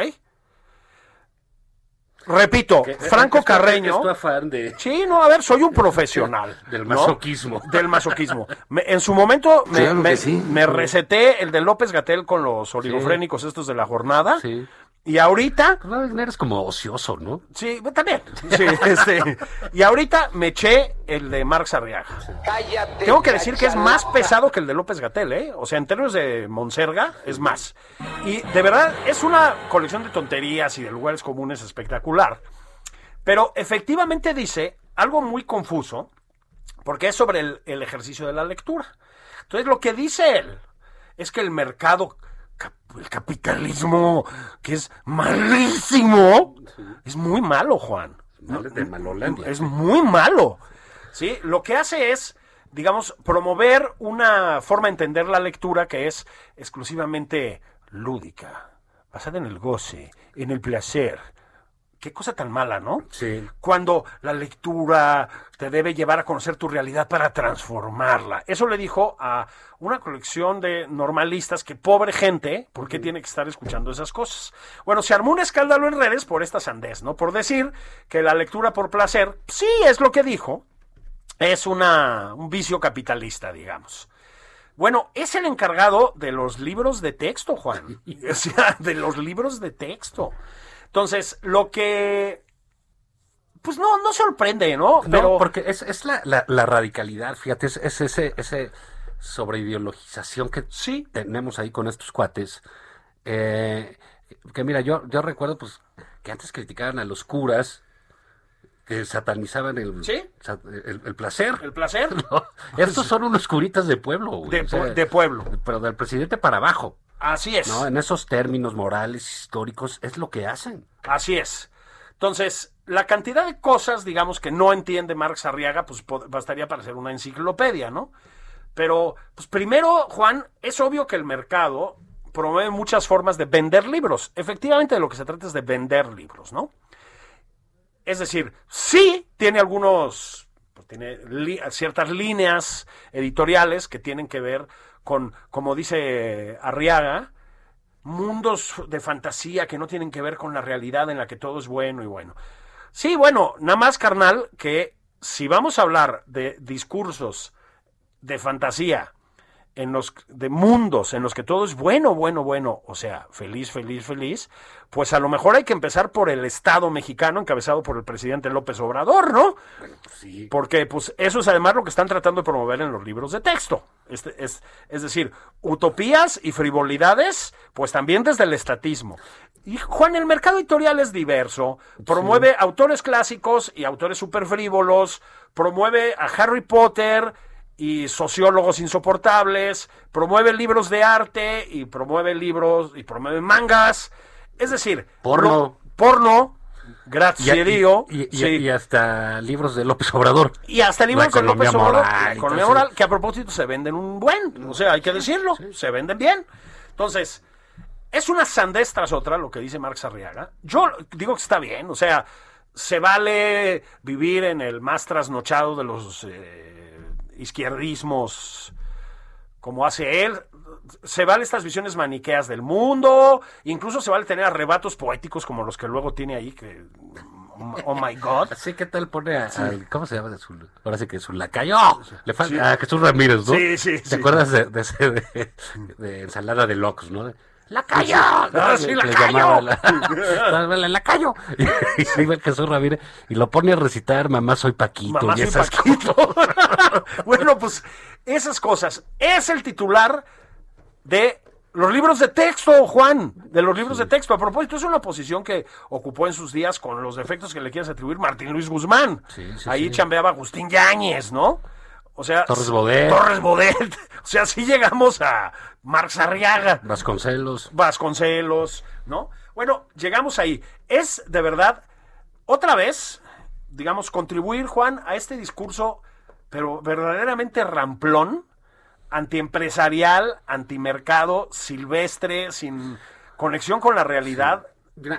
Repito, Que- Franco Carreño. Es tu afán de... Sí, no, a ver, soy un profesional. Del ¿no? masoquismo. Del masoquismo. Me- en su momento me, Claro me- que sí. me receté el de López Gatel con los oligofrénicos estos de la jornada. Sí. Y ahorita, Pues, eres como ocioso, ¿no? sí, también. Sí, este, y ahorita me eché el de Marx Arriaga. Tengo que decir que es más pesado que el de López Gatel, ¿eh? O sea, en términos de Monserga, es más. Y de verdad, es una colección de tonterías y de lugares comunes espectacular. Pero efectivamente dice algo muy confuso, porque es sobre el, el ejercicio de la lectura. Entonces, lo que dice él es que el mercado, el capitalismo, que es malísimo, es muy malo, Juan. Mal- de Malolandia. Es muy malo. ¿sí? Lo que hace es, digamos, promover una forma de entender la lectura que es exclusivamente lúdica, basada en el goce, en el placer. Qué cosa tan mala, ¿no? Sí. Cuando la lectura te debe llevar a conocer tu realidad para transformarla. Eso le dijo a una colección de normalistas que pobre gente, ¿por qué tiene que estar escuchando esas cosas? Bueno, se armó un escándalo en redes por esta sandez, ¿no? Por decir que la lectura por placer, sí es lo que dijo, es una, un vicio capitalista, digamos. Bueno, es el encargado de los libros de texto, Juan. O sea, de los libros de texto. Entonces, lo que... Pues no, no sorprende, ¿no? No, porque es, es la, la, la radicalidad, fíjate, es, es ese, ese sobreideologización que Sí. tenemos ahí con estos cuates. eh, que mira, yo, yo recuerdo pues que antes criticaban a los curas que satanizaban el, Sí. el, el placer. El placer ¿no? Estos son unos curitas de pueblo, güey, de, o sea, pue- de pueblo. pero del presidente para abajo, Así es. ¿no? En esos términos morales, históricos, es lo que hacen. Así es. Entonces, la cantidad de cosas, digamos, que no entiende Marx Arriaga, pues bastaría para hacer una enciclopedia, ¿no? Pero, pues primero, Juan, es obvio que el mercado promueve muchas formas de vender libros. Efectivamente, de lo que se trata es de vender libros, ¿no? Es decir, sí tiene algunos, pues, tiene li- ciertas líneas editoriales que tienen que ver con, como dice Arriaga, mundos de fantasía que no tienen que ver con la realidad en la que todo es bueno y bueno. Sí, bueno, nada más carnal que si vamos a hablar de discursos de fantasía en los de mundos en los que todo es bueno, bueno, bueno, o sea, feliz, feliz, feliz, pues a lo mejor hay que empezar por el Estado mexicano encabezado por el presidente López Obrador, ¿no? Sí. Porque pues eso es además lo que están tratando de promover en los libros de texto. Este, es, es decir, utopías y frivolidades, pues también desde el estatismo. Y Juan, el mercado editorial es diverso, promueve autores clásicos y autores super frívolos, promueve a Harry Potter y sociólogos insoportables, promueve libros de arte y promueve libros y promueve mangas. Es decir, Porno. lo- porno, Y, grazie y- y- y- sí. y hasta libros de López Obrador. Y hasta libros de López Obrador, economía moral, que a propósito se venden un buen, o sea, hay que decirlo, se venden bien. Entonces, es una sandez tras otra lo que dice Marx Arriaga. Yo digo que está bien, o sea, se vale vivir en el más trasnochado de los eh, izquierdismos como hace él. Se vale estas visiones maniqueas del mundo, incluso se vale tener arrebatos poéticos como los que luego tiene ahí, que, oh my God. Así que tal pone a, al- ¿cómo se llama? Su, ahora sí que su lacayo. Le falta a Jesús Ramírez, ¿no? Sí, sí, ¿Te sí. acuerdas de, de ese de, de ensalada de locos, no? De, ¡Lacayo! Ah, sí, la- la- ¡Lacayo! Y, y iba el Jesús Ramírez y lo pone a recitar Mamá soy Paquito Mamá y soy esas Paquito. bueno, pues esas cosas. Es el titular de los libros de texto, Juan, de los libros de texto. A propósito, es una posición que ocupó en sus días con los defectos que le quieras atribuir Martín Luis Guzmán. Sí, sí, Ahí chambeaba Agustín Yáñez, ¿no? O sea, Torres Bodet. Torres Bodet. O sea, sí llegamos a Marx Arriaga. Vasconcelos. Vasconcelos, ¿no? Bueno, llegamos ahí. Es de verdad, otra vez, digamos, contribuir, Juan, a este discurso, pero verdaderamente ramplón, antiempresarial, antimercado, silvestre, sin conexión con la realidad.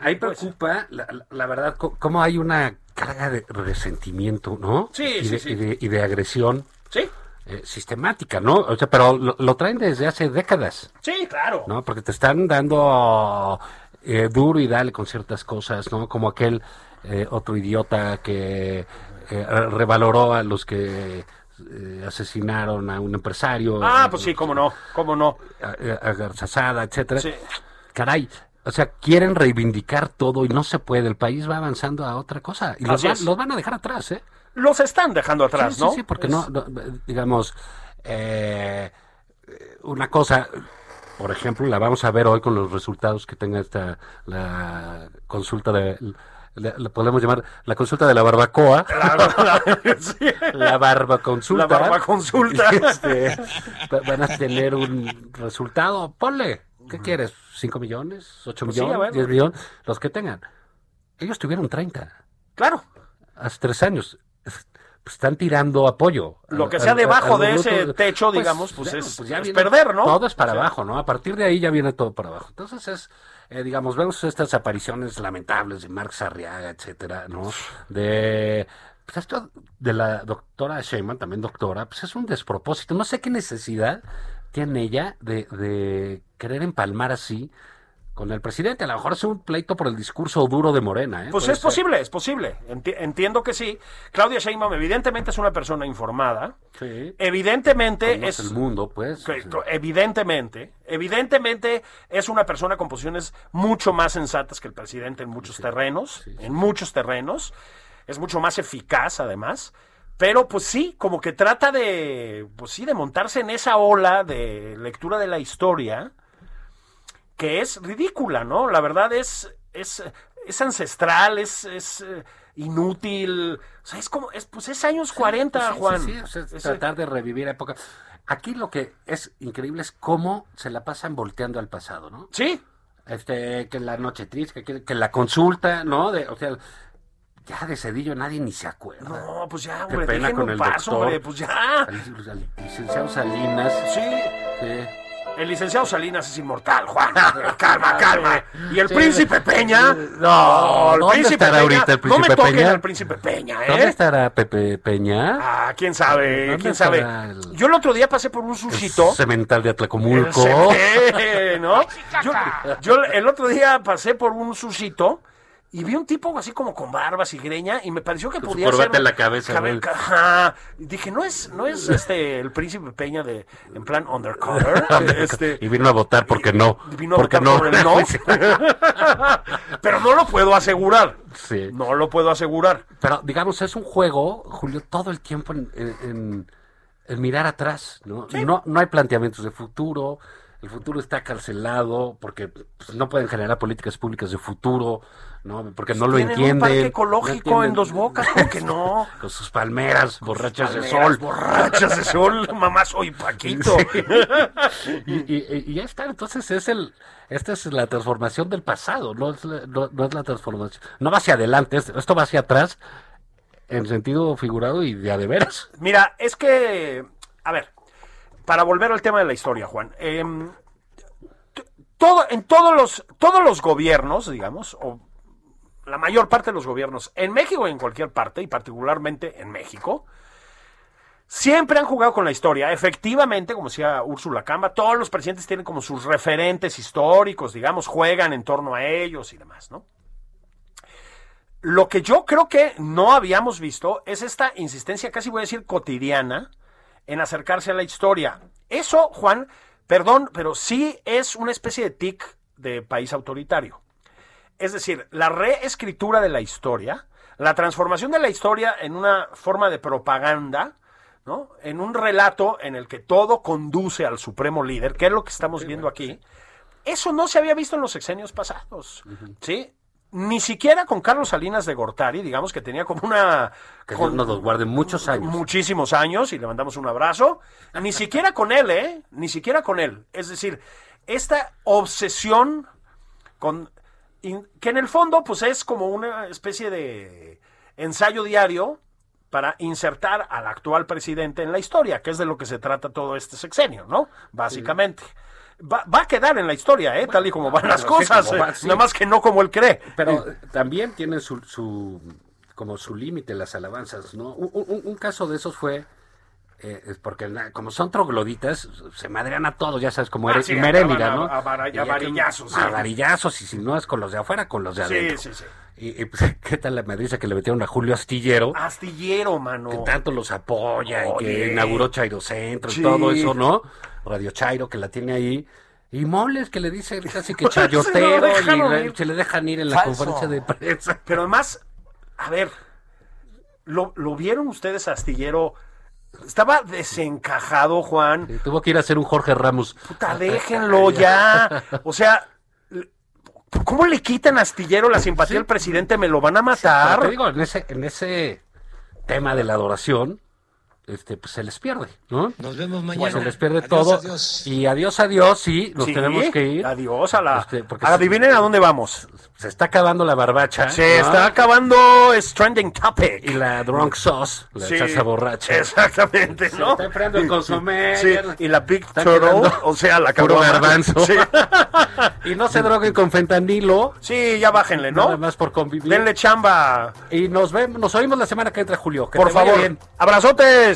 Ahí Pues- preocupa, la, la- verdad, cómo hay una carga de resentimiento, ¿no? Sí, y sí, sí. Y de, y de agresión Sí, eh, sistemática, ¿no? O sea, pero lo, lo traen desde hace décadas, sí, claro. ¿no? Porque te están dando eh, duro y dale con ciertas cosas, ¿no? Como aquel eh, otro idiota que eh, revaloró a los que asesinaron a un empresario. Ah, pues sí, cómo no, cómo no. a, a Garzazada, etcétera. Sí. Caray, o sea, quieren reivindicar todo y no se puede. El país va avanzando a otra cosa y los, va- los van a dejar atrás, ¿eh? Los están dejando atrás, sí, ¿no? sí, sí, porque Es- no, no, digamos, eh, una cosa, por ejemplo, la vamos a ver hoy con los resultados que tenga esta la consulta de la, la podemos llamar la consulta de la barbacoa. La, la- sí. La barba consulta. La barbaconsulta. Este, va- van a tener un resultado. Ponle. ¿Qué quieres? ¿5 millones? ¿8 Pues sí, a millones? ver. ¿10 millones? Los que tengan. Ellos tuvieron 30 Claro, hace tres años. Es- pues están tirando apoyo. Lo que sea al- debajo al de bruto. ese techo, digamos, pues es- es viene- perder, ¿no? Todo es para O sea, abajo, ¿no? A partir de ahí ya viene todo para abajo. Entonces es, eh, digamos, vemos estas apariciones lamentables de Marx Arriaga, etcétera, ¿no? De, pues esto de la doctora Sheinbaum, también doctora, pues es un despropósito. No sé qué necesidad tiene ella de, de querer empalmar así con el presidente. A lo mejor es un pleito por el discurso duro de Morena, ¿eh? Pues es ser. posible, es posible. Enti- entiendo que sí. Claudia Sheinbaum evidentemente es una persona informada. Sí. Evidentemente Conoce es el mundo, pues. que- sí. co- evidentemente, evidentemente es una persona con posiciones mucho más sensatas que el presidente en muchos terrenos, en muchos terrenos. Es mucho más eficaz además. Pero pues sí, como que trata de, pues sí, de montarse en esa ola de lectura de la historia que es ridícula, ¿no? La verdad es, es, es ancestral, es, es eh, inútil. O sea, es como, es, pues es años 40, Pues sí, Juan. sí, sí, o sea, es tratar de revivir época. Aquí lo que es increíble es cómo se la pasan volteando al pasado, ¿no? Sí, Este, que la noche triste, que, que la consulta, ¿no? De, o sea, Ya de Cedillo nadie ni se acuerda. No, pues ya, Qué hombre, pena déjenlo con el doctor. hombre, pues ya. Al, al licenciado Salinas. Sí, sí. El licenciado Salinas es inmortal, Juan. calma, calma. Y el príncipe Peña. No, el ¿dónde príncipe estará Peña. ahorita el No me toquen Peña? al príncipe Peña, ¿eh? ¿Dónde estará Pepe Peña? Ah, quién sabe, ¿Dónde quién sabe. el- Yo el otro día pasé por un sushito. Cemental de Atlacomulco. El- ¿no? Yo, yo el otro día pasé por un sushito y vi un tipo así como con barbas y greña y me pareció que su podía corbata ser en la cabeza, cabe- güey. Ajá. Y dije, no es, no es este el príncipe Peña de en plan undercover. este Y vino a votar porque no. vino a porque votar no. por el no. Pero no lo puedo asegurar. Sí. No lo puedo asegurar. Pero digamos, es un juego, Julio, todo el tiempo en, en- en- en mirar atrás, ¿no? ¿no? No hay planteamientos de futuro, el futuro está cancelado porque pues, no pueden generar políticas públicas de futuro, ¿no? Porque no lo entienden. un parque ecológico en Dos Bocas, ¿cómo que no? Con sus palmeras borrachas de Palmeras sol. Borrachas de sol, mamá soy Paquito. y, y- y ya está, entonces es el, esta es la transformación del pasado, no es la, no, no es la transformación, no va hacia adelante, es- esto va hacia atrás en sentido figurado y de a de veras. Mira, es que, a ver, para volver al tema de la historia, Juan, em, todo, en todos los, todos los gobiernos, digamos, o la mayor parte de los gobiernos, en México y en cualquier parte, y particularmente en México, siempre han jugado con la historia. Efectivamente, como decía Úrsula Camba, todos los presidentes tienen como sus referentes históricos, digamos, juegan en torno a ellos y demás, ¿no? Lo que yo creo que no habíamos visto es esta insistencia, casi voy a decir cotidiana, en acercarse a la historia. Eso, Juan, perdón, pero sí es una especie de tic de país autoritario. Es decir, la reescritura de la historia, la transformación de la historia en una forma de propaganda, ¿no? En un relato en el que todo conduce al supremo líder, que es lo que estamos viendo aquí. Eso no se había visto en los sexenios pasados, ¿sí? Ni siquiera con Carlos Salinas de Gortari, digamos que tenía como una... Que con- nos los guarde muchos años. muchísimos años y le mandamos un abrazo. Ni siquiera con él, ¿eh? Ni siquiera con él. Es decir, esta obsesión con que en el fondo pues es como una especie de ensayo diario para insertar al actual presidente en la historia, que es de lo que se trata todo este sexenio, ¿no? Básicamente. Va, va a quedar en la historia, ¿eh? Tal y como van las sí, cosas, va, eh, sí. nada más que no como él cree. Pero también tiene su, su como su límite las alabanzas, ¿no? Un, un- un caso de esos fue eh, es porque como son trogloditas, se madrean a todos, ya sabes, como Ah, eres sí, acaban ¿no? a- Y a que- varillazos, sí. A varillazos, y si no es con los de afuera, con los de Sí, adentro. sí, sí. Y, y, pues, ¿qué tal la madriza que le metieron a Julio Astillero? Astillero, mano. que tanto los apoya y que inauguró Chairo Centro Sí. y todo eso, ¿no? Radio Chairo que la tiene ahí. Y Moles que le dice casi que chayotero Se y se le dejan ir en la Falso. conferencia de prensa. Pero además, a ver, ¿lo, lo vieron ustedes, Astillero? Estaba desencajado, Juan. Tuvo que ir a hacer un Jorge Ramos. Puta, déjenlo ya. O sea, ¿cómo le quitan Astillero la simpatía al presidente? Me lo van a Pero te matar. digo, en ese, en ese tema de la adoración, este, pues se les pierde, ¿no? Nos vemos mañana. se les pierde Adiós, todo. adiós. Y adiós, adiós, sí, nos Sí, tenemos que ir. Adiós a la. Este, porque Adivinen a dónde vamos. Se está acabando la barbacha. Se ¿no? está acabando Stranding Topic. Y la drunk sauce, la Sí, salsa borracha. Exactamente, Se ¿no? está enfriando el consomé. Sí, y la quedando o sea, la caguama. garbanzo. Sí. Y no se droguen con fentanilo. Sí, ya bájenle, ¿no? Nada más por convivir. Denle chamba, Y nos vemos, nos oímos la semana que entra, Julio. Que por favor. bien. Abrazotes.